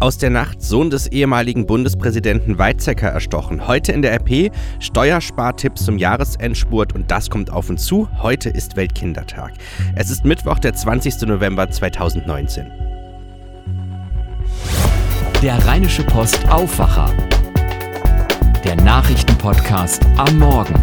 Aus der Nacht Sohn des ehemaligen Bundespräsidenten Weizsäcker erstochen. Heute in der RP Steuerspartipps zum Jahresendspurt und das kommt auf uns zu. Heute ist Weltkindertag. Es ist Mittwoch, der 20. November 2019. Der Rheinische Post Aufwacher. Der Nachrichtenpodcast am Morgen.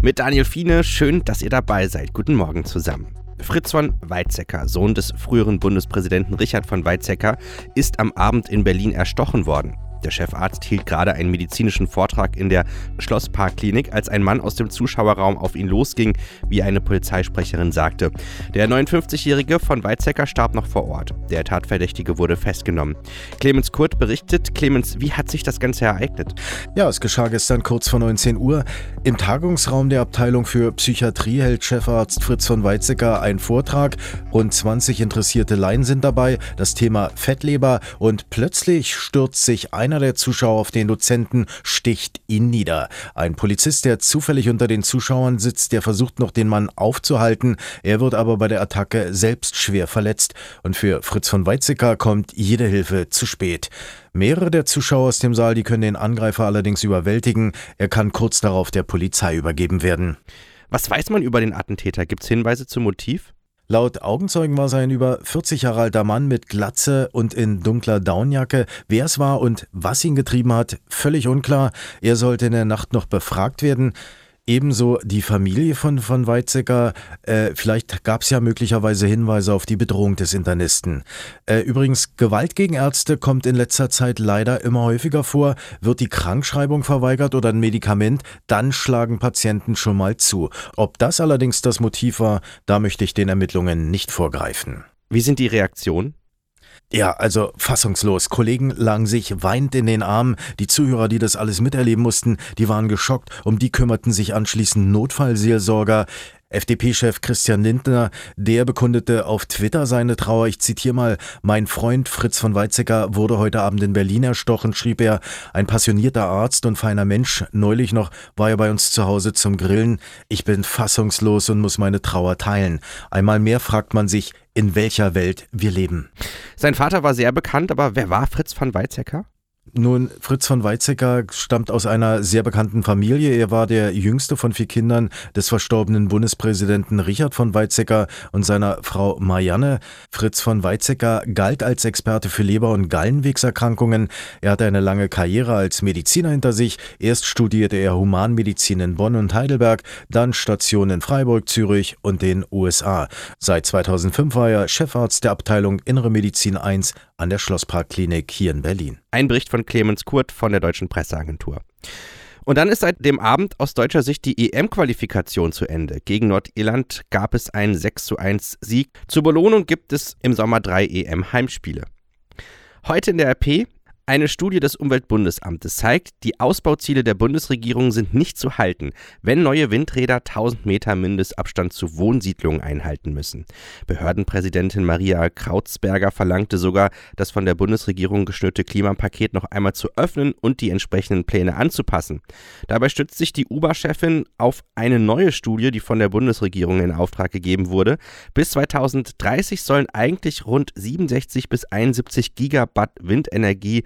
Mit Daniel Fiene, schön, dass ihr dabei seid. Guten Morgen zusammen. Fritz von Weizsäcker, Sohn des früheren Bundespräsidenten Richard von Weizsäcker, ist am Abend in Berlin erstochen worden. Der Chefarzt hielt gerade einen medizinischen Vortrag in der Schlossparkklinik, als ein Mann aus dem Zuschauerraum auf ihn losging, wie eine Polizeisprecherin sagte. Der 59-Jährige von Weizsäcker starb noch vor Ort. Der Tatverdächtige wurde festgenommen. Clemens Kurt berichtet. Clemens, wie hat sich das Ganze ereignet? Ja, es geschah gestern kurz vor 19 Uhr. Im Tagungsraum der Abteilung für Psychiatrie hält Chefarzt Fritz von Weizsäcker einen Vortrag. Rund 20 interessierte Laien sind dabei. Das Thema Fettleber und plötzlich stürzt sich ein einer der Zuschauer auf den Dozenten sticht ihn nieder. Ein Polizist, der zufällig unter den Zuschauern sitzt, der versucht noch den Mann aufzuhalten. Er wird aber bei der Attacke selbst schwer verletzt. Und für Fritz von Weizsäcker kommt jede Hilfe zu spät. Mehrere der Zuschauer aus dem Saal, die können den Angreifer allerdings überwältigen. Er kann kurz darauf der Polizei übergeben werden. Was weiß man über den Attentäter? Gibt es Hinweise zum Motiv? Laut Augenzeugen war es ein über 40 Jahre alter Mann mit Glatze und in dunkler Daunenjacke. Wer es war und was ihn getrieben hat, völlig unklar. Er sollte in der Nacht noch befragt werden. Ebenso die Familie von, von Weizsäcker. Äh, vielleicht gab es ja möglicherweise Hinweise auf die Bedrohung des Internisten. Äh, übrigens, Gewalt gegen Ärzte kommt in letzter Zeit leider immer häufiger vor. Wird die Krankschreibung verweigert oder ein Medikament, dann schlagen Patienten schon mal zu. Ob das allerdings das Motiv war, da möchte ich den Ermittlungen nicht vorgreifen. Wie sind die Reaktionen? Ja, also fassungslos. Kollegen lagen sich weinend in den Armen. Die Zuhörer, die das alles miterleben mussten, die waren geschockt. Um die kümmerten sich anschließend Notfallseelsorger. FDP-Chef Christian Lindner, der bekundete auf Twitter seine Trauer. Ich zitiere mal, mein Freund Fritz von Weizsäcker wurde heute Abend in Berlin erstochen, schrieb er, ein passionierter Arzt und feiner Mensch. Neulich noch war er bei uns zu Hause zum Grillen. Ich bin fassungslos und muss meine Trauer teilen. Einmal mehr fragt man sich, in welcher Welt wir leben. Sein Vater war sehr bekannt, aber wer war Fritz von Weizsäcker? Nun, Fritz von Weizsäcker stammt aus einer sehr bekannten Familie. Er war der jüngste von vier Kindern des verstorbenen Bundespräsidenten Richard von Weizsäcker und seiner Frau Marianne. Fritz von Weizsäcker galt als Experte für Leber- und Gallenwegserkrankungen. Er hatte eine lange Karriere als Mediziner hinter sich. Erst studierte er Humanmedizin in Bonn und Heidelberg, dann Station in Freiburg, Zürich und den USA. Seit 2005 war er Chefarzt der Abteilung Innere Medizin 1 an der Schlossparkklinik hier in Berlin. Ein Bericht von Clemens Kurt von der Deutschen Presseagentur. Und dann ist seit dem Abend aus deutscher Sicht die EM-Qualifikation zu Ende. Gegen Nordirland gab es einen 6 zu 1 Sieg. Zur Belohnung gibt es im Sommer drei EM-Heimspiele. Heute in der RP eine Studie des Umweltbundesamtes zeigt, die Ausbauziele der Bundesregierung sind nicht zu halten, wenn neue Windräder 1000 Meter Mindestabstand zu Wohnsiedlungen einhalten müssen. Behördenpräsidentin Maria Krautsberger verlangte sogar, das von der Bundesregierung geschnürte Klimapaket noch einmal zu öffnen und die entsprechenden Pläne anzupassen. Dabei stützt sich die UBA-Chefin auf eine neue Studie, die von der Bundesregierung in Auftrag gegeben wurde. Bis 2030 sollen eigentlich rund 67 bis 71 Gigawatt Windenergie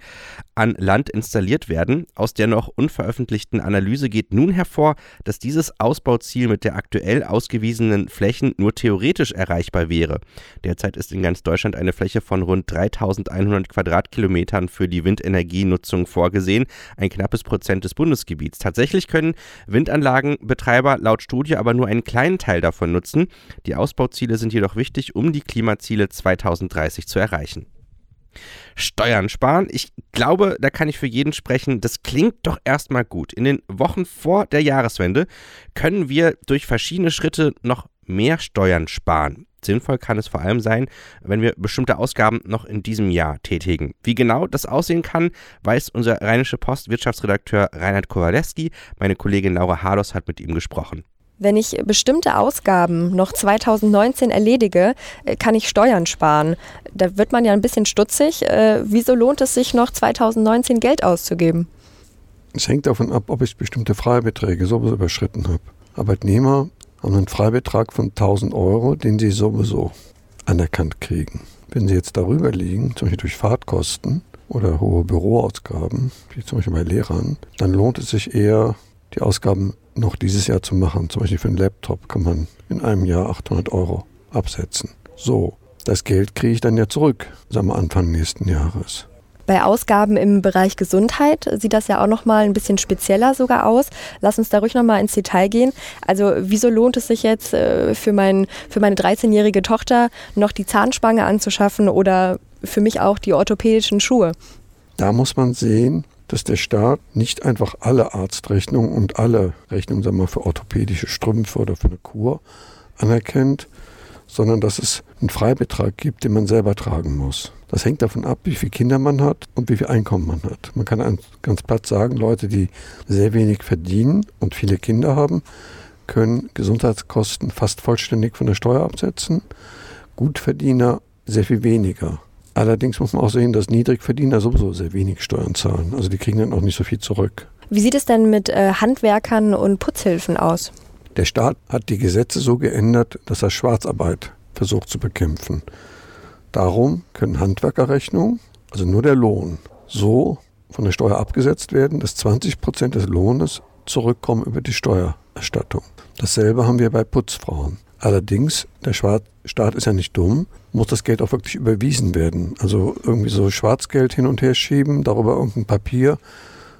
an Land installiert werden. Aus der noch unveröffentlichten Analyse geht nun hervor, dass dieses Ausbauziel mit der aktuell ausgewiesenen Flächen nur theoretisch erreichbar wäre. Derzeit ist in ganz Deutschland eine Fläche von rund 3100 Quadratkilometern für die Windenergienutzung vorgesehen, ein knappes Prozent des Bundesgebiets. Tatsächlich können Windanlagenbetreiber laut Studie aber nur einen kleinen Teil davon nutzen. Die Ausbauziele sind jedoch wichtig, um die Klimaziele 2030 zu erreichen. Steuern sparen. Ich glaube, da kann ich für jeden sprechen. Das klingt doch erstmal gut. In den Wochen vor der Jahreswende können wir durch verschiedene Schritte noch mehr Steuern sparen. Sinnvoll kann es vor allem sein, wenn wir bestimmte Ausgaben noch in diesem Jahr tätigen. Wie genau das aussehen kann, weiß unser Rheinische Post Wirtschaftsredakteur Reinhard Kowalewski. Meine Kollegin Laura Hardos hat mit ihm gesprochen. Wenn ich bestimmte Ausgaben noch 2019 erledige, äh, kann ich Steuern sparen. Da wird man ja ein bisschen stutzig. Äh, wieso lohnt es sich noch 2019 Geld auszugeben? Es hängt davon ab, ob ich bestimmte Freibeträge sowas überschritten habe. Arbeitnehmer haben einen Freibetrag von 1000 Euro, den sie sowieso anerkannt kriegen. Wenn sie jetzt darüber liegen, zum Beispiel durch Fahrtkosten oder hohe Büroausgaben, wie zum Beispiel bei Lehrern, dann lohnt es sich eher, die Ausgaben noch dieses Jahr zu machen. Zum Beispiel für einen Laptop kann man in einem Jahr 800 Euro absetzen. So, das Geld kriege ich dann ja zurück, sagen wir Anfang nächsten Jahres. Bei Ausgaben im Bereich Gesundheit sieht das ja auch noch mal ein bisschen spezieller sogar aus. Lass uns da ruhig noch mal ins Detail gehen. Also wieso lohnt es sich jetzt äh, für, mein, für meine 13-jährige Tochter noch die Zahnspange anzuschaffen oder für mich auch die orthopädischen Schuhe? Da muss man sehen, dass der Staat nicht einfach alle Arztrechnungen und alle Rechnungen sagen wir, mal, für orthopädische Strümpfe oder für eine Kur anerkennt, sondern dass es einen Freibetrag gibt, den man selber tragen muss. Das hängt davon ab, wie viele Kinder man hat und wie viel Einkommen man hat. Man kann ganz platt sagen, Leute, die sehr wenig verdienen und viele Kinder haben, können Gesundheitskosten fast vollständig von der Steuer absetzen. Gutverdiener sehr viel weniger. Allerdings muss man auch sehen, dass Niedrigverdiener sowieso sehr wenig Steuern zahlen. Also die kriegen dann auch nicht so viel zurück. Wie sieht es denn mit äh, Handwerkern und Putzhilfen aus? Der Staat hat die Gesetze so geändert, dass er Schwarzarbeit versucht zu bekämpfen. Darum können Handwerkerrechnungen, also nur der Lohn, so von der Steuer abgesetzt werden, dass 20 Prozent des Lohnes zurückkommen über die Steuererstattung. Dasselbe haben wir bei Putzfrauen. Allerdings, der Staat ist ja nicht dumm, muss das Geld auch wirklich überwiesen werden. Also irgendwie so Schwarzgeld hin und her schieben, darüber irgendein Papier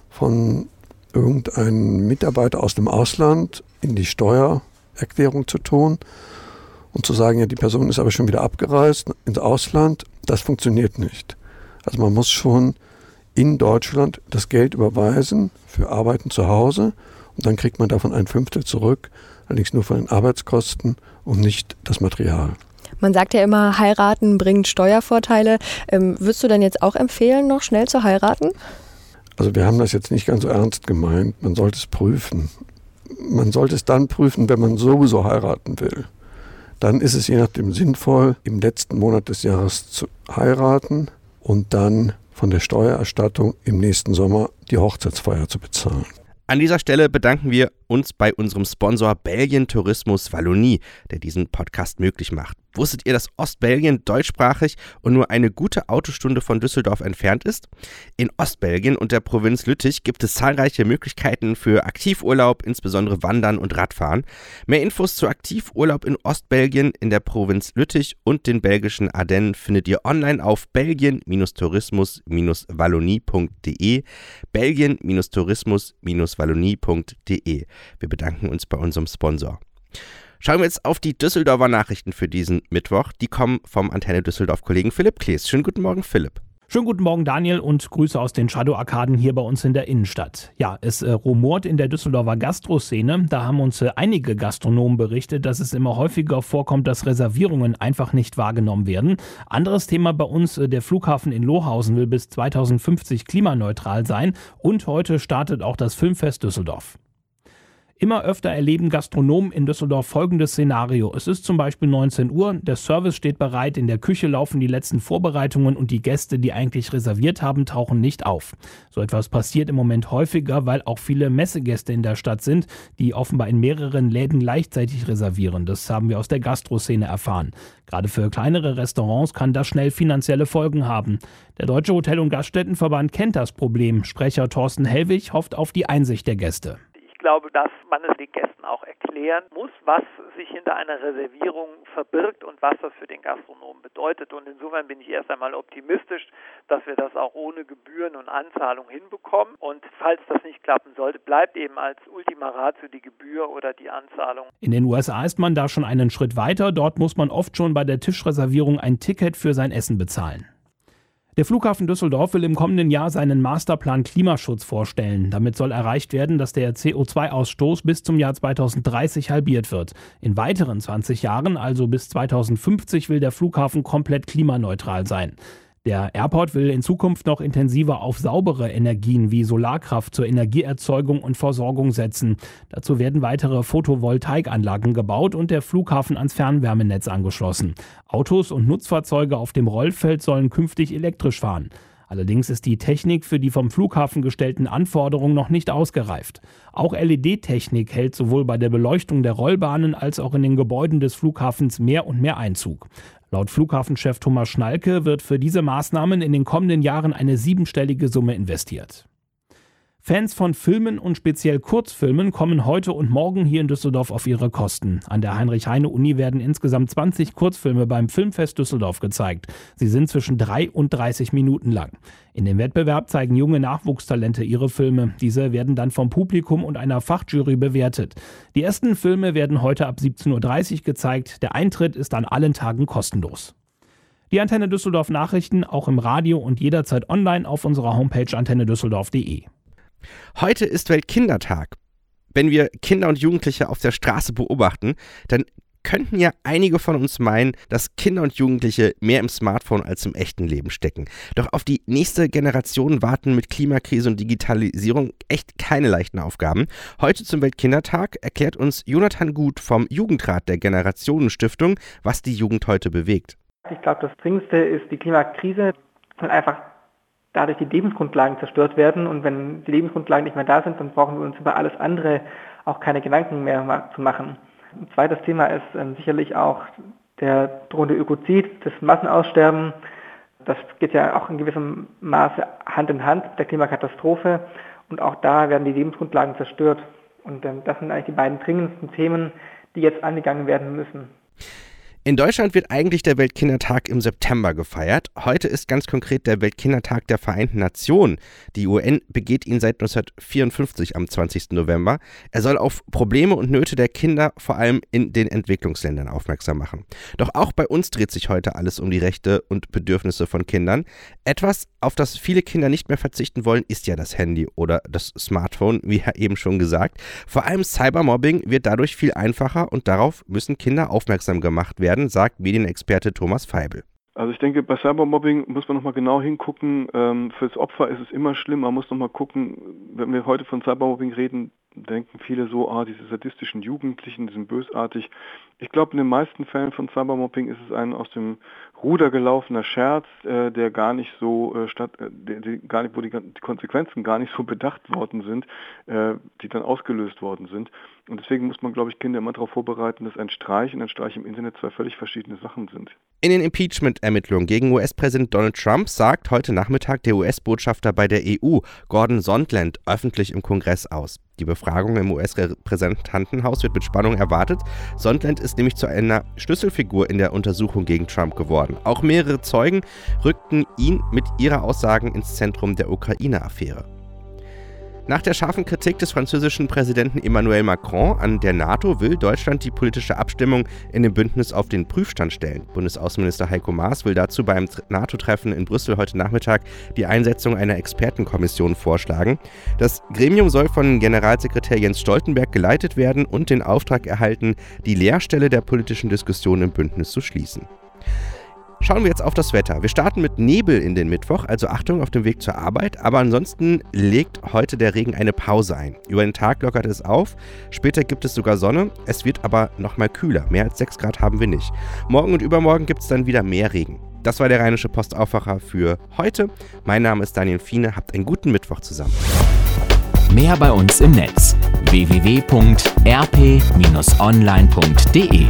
von irgendeinem Mitarbeiter aus dem Ausland in die Steuererklärung zu tun und zu sagen, ja, die Person ist aber schon wieder abgereist ins Ausland, das funktioniert nicht. Also man muss schon in Deutschland das Geld überweisen für Arbeiten zu Hause dann kriegt man davon ein Fünftel zurück, allerdings nur von den Arbeitskosten und nicht das Material. Man sagt ja immer, heiraten bringt Steuervorteile. Ähm, würdest du denn jetzt auch empfehlen, noch schnell zu heiraten? Also wir haben das jetzt nicht ganz so ernst gemeint. Man sollte es prüfen man sollte es dann prüfen, wenn man sowieso heiraten will. Dann ist es je nachdem sinnvoll, im letzten Monat des Jahres zu heiraten und dann von der Steuererstattung im nächsten Sommer die Hochzeitsfeier zu bezahlen. An dieser Stelle bedanken wir uns bei unserem Sponsor Belgien Tourismus Wallonie, der diesen Podcast möglich macht. Wusstet ihr, dass Ostbelgien deutschsprachig und nur eine gute Autostunde von Düsseldorf entfernt ist? In Ostbelgien und der Provinz Lüttich gibt es zahlreiche Möglichkeiten für Aktivurlaub, insbesondere Wandern und Radfahren. Mehr Infos zu Aktivurlaub in Ostbelgien in der Provinz Lüttich und den belgischen Ardennen findet ihr online auf belgien-tourismus-wallonie.de belgien-tourismus-wallonie.de. Wir bedanken uns bei unserem Sponsor. Schauen wir jetzt auf die Düsseldorfer Nachrichten für diesen Mittwoch. Die kommen vom Antenne Düsseldorf-Kollegen Philipp Klees. Schönen guten Morgen, Philipp. Schönen guten Morgen, Daniel, und Grüße aus den Shadow-Arkaden hier bei uns in der Innenstadt. Ja, es äh, rumort in der Düsseldorfer Gastroszene. Da haben uns äh, einige Gastronomen berichtet, dass es immer häufiger vorkommt, dass Reservierungen einfach nicht wahrgenommen werden. Anderes Thema bei uns, äh, der Flughafen in Lohausen will bis 2050 klimaneutral sein. Und heute startet auch das Filmfest Düsseldorf. Immer öfter erleben Gastronomen in Düsseldorf folgendes Szenario. Es ist zum Beispiel 19 Uhr, der Service steht bereit, in der Küche laufen die letzten Vorbereitungen und die Gäste, die eigentlich reserviert haben, tauchen nicht auf. So etwas passiert im Moment häufiger, weil auch viele Messegäste in der Stadt sind, die offenbar in mehreren Läden gleichzeitig reservieren. Das haben wir aus der Gastroszene erfahren. Gerade für kleinere Restaurants kann das schnell finanzielle Folgen haben. Der Deutsche Hotel- und Gaststättenverband kennt das Problem. Sprecher Thorsten Hellwig hofft auf die Einsicht der Gäste glaube, dass man es den Gästen auch erklären muss, was sich hinter einer Reservierung verbirgt und was das für den Gastronomen bedeutet. Und insofern bin ich erst einmal optimistisch, dass wir das auch ohne Gebühren und Anzahlung hinbekommen. Und falls das nicht klappen sollte, bleibt eben als Ultima Ratio die Gebühr oder die Anzahlung. In den USA ist man da schon einen Schritt weiter. Dort muss man oft schon bei der Tischreservierung ein Ticket für sein Essen bezahlen. Der Flughafen Düsseldorf will im kommenden Jahr seinen Masterplan Klimaschutz vorstellen. Damit soll erreicht werden, dass der CO2-Ausstoß bis zum Jahr 2030 halbiert wird. In weiteren 20 Jahren, also bis 2050, will der Flughafen komplett klimaneutral sein. Der Airport will in Zukunft noch intensiver auf saubere Energien wie Solarkraft zur Energieerzeugung und Versorgung setzen. Dazu werden weitere Photovoltaikanlagen gebaut und der Flughafen ans Fernwärmenetz angeschlossen. Autos und Nutzfahrzeuge auf dem Rollfeld sollen künftig elektrisch fahren. Allerdings ist die Technik für die vom Flughafen gestellten Anforderungen noch nicht ausgereift. Auch LED-Technik hält sowohl bei der Beleuchtung der Rollbahnen als auch in den Gebäuden des Flughafens mehr und mehr Einzug. Laut Flughafenchef Thomas Schnalke wird für diese Maßnahmen in den kommenden Jahren eine siebenstellige Summe investiert. Fans von Filmen und speziell Kurzfilmen kommen heute und morgen hier in Düsseldorf auf ihre Kosten. An der Heinrich-Heine-Uni werden insgesamt 20 Kurzfilme beim Filmfest Düsseldorf gezeigt. Sie sind zwischen 3 und 30 Minuten lang. In dem Wettbewerb zeigen junge Nachwuchstalente ihre Filme. Diese werden dann vom Publikum und einer Fachjury bewertet. Die ersten Filme werden heute ab 17.30 Uhr gezeigt. Der Eintritt ist an allen Tagen kostenlos. Die Antenne Düsseldorf Nachrichten auch im Radio und jederzeit online auf unserer Homepage antennedüsseldorf.de. Heute ist Weltkindertag. Wenn wir Kinder und Jugendliche auf der Straße beobachten, dann könnten ja einige von uns meinen, dass Kinder und Jugendliche mehr im Smartphone als im echten Leben stecken. Doch auf die nächste Generation warten mit Klimakrise und Digitalisierung echt keine leichten Aufgaben. Heute zum Weltkindertag erklärt uns Jonathan Gut vom Jugendrat der Generationenstiftung, was die Jugend heute bewegt. Ich glaube, das Dringendste ist die Klimakrise, weil einfach dadurch die Lebensgrundlagen zerstört werden. Und wenn die Lebensgrundlagen nicht mehr da sind, dann brauchen wir uns über alles andere auch keine Gedanken mehr zu machen. Ein zweites Thema ist ähm, sicherlich auch der drohende Ökozid, das Massenaussterben. Das geht ja auch in gewissem Maße Hand in Hand mit der Klimakatastrophe. Und auch da werden die Lebensgrundlagen zerstört. Und ähm, das sind eigentlich die beiden dringendsten Themen, die jetzt angegangen werden müssen. In Deutschland wird eigentlich der Weltkindertag im September gefeiert. Heute ist ganz konkret der Weltkindertag der Vereinten Nationen. Die UN begeht ihn seit 1954 am 20. November. Er soll auf Probleme und Nöte der Kinder vor allem in den Entwicklungsländern aufmerksam machen. Doch auch bei uns dreht sich heute alles um die Rechte und Bedürfnisse von Kindern. Etwas, auf das viele Kinder nicht mehr verzichten wollen, ist ja das Handy oder das Smartphone, wie ja eben schon gesagt. Vor allem Cybermobbing wird dadurch viel einfacher und darauf müssen Kinder aufmerksam gemacht werden werden, sagt Medienexperte Thomas Feibel. Also ich denke, bei Cybermobbing muss man nochmal genau hingucken. Ähm, fürs Opfer ist es immer schlimm. Man muss nochmal gucken, wenn wir heute von Cybermobbing reden, denken viele so, ah, diese sadistischen Jugendlichen, die sind bösartig. Ich glaube, in den meisten Fällen von Cybermobbing ist es ein aus dem Ruder gelaufener Scherz, äh, der gar nicht so äh, statt, äh, der, der, gar nicht, wo die, die, Konsequenzen gar nicht so bedacht worden sind, äh, die dann ausgelöst worden sind. Und deswegen muss man, glaube ich, Kinder immer darauf vorbereiten, dass ein Streich und ein Streich im Internet zwei völlig verschiedene Sachen sind. In den Impeachment-Ermittlungen gegen US-Präsident Donald Trump sagt heute Nachmittag der US-Botschafter bei der EU, Gordon Sondland, öffentlich im Kongress aus. Die Befragung im US-Repräsentantenhaus wird mit Spannung erwartet. Sondland ist nämlich zu einer Schlüsselfigur in der Untersuchung gegen Trump geworden. Auch mehrere Zeugen rückten ihn mit ihrer Aussagen ins Zentrum der Ukraine-Affäre. Nach der scharfen Kritik des französischen Präsidenten Emmanuel Macron an der NATO will Deutschland die politische Abstimmung in dem Bündnis auf den Prüfstand stellen. Bundesaußenminister Heiko Maas will dazu beim NATO-Treffen in Brüssel heute Nachmittag die Einsetzung einer Expertenkommission vorschlagen. Das Gremium soll von Generalsekretär Jens Stoltenberg geleitet werden und den Auftrag erhalten, die Leerstelle der politischen Diskussion im Bündnis zu schließen. Schauen wir jetzt auf das Wetter. Wir starten mit Nebel in den Mittwoch, also Achtung auf dem Weg zur Arbeit, aber ansonsten legt heute der Regen eine Pause ein. Über den Tag lockert es auf, später gibt es sogar Sonne, es wird aber nochmal kühler. Mehr als 6 Grad haben wir nicht. Morgen und übermorgen gibt es dann wieder mehr Regen. Das war der Rheinische Postaufwacher für heute. Mein Name ist Daniel Fiene, habt einen guten Mittwoch zusammen. Mehr bei uns im Netz www.rp-online.de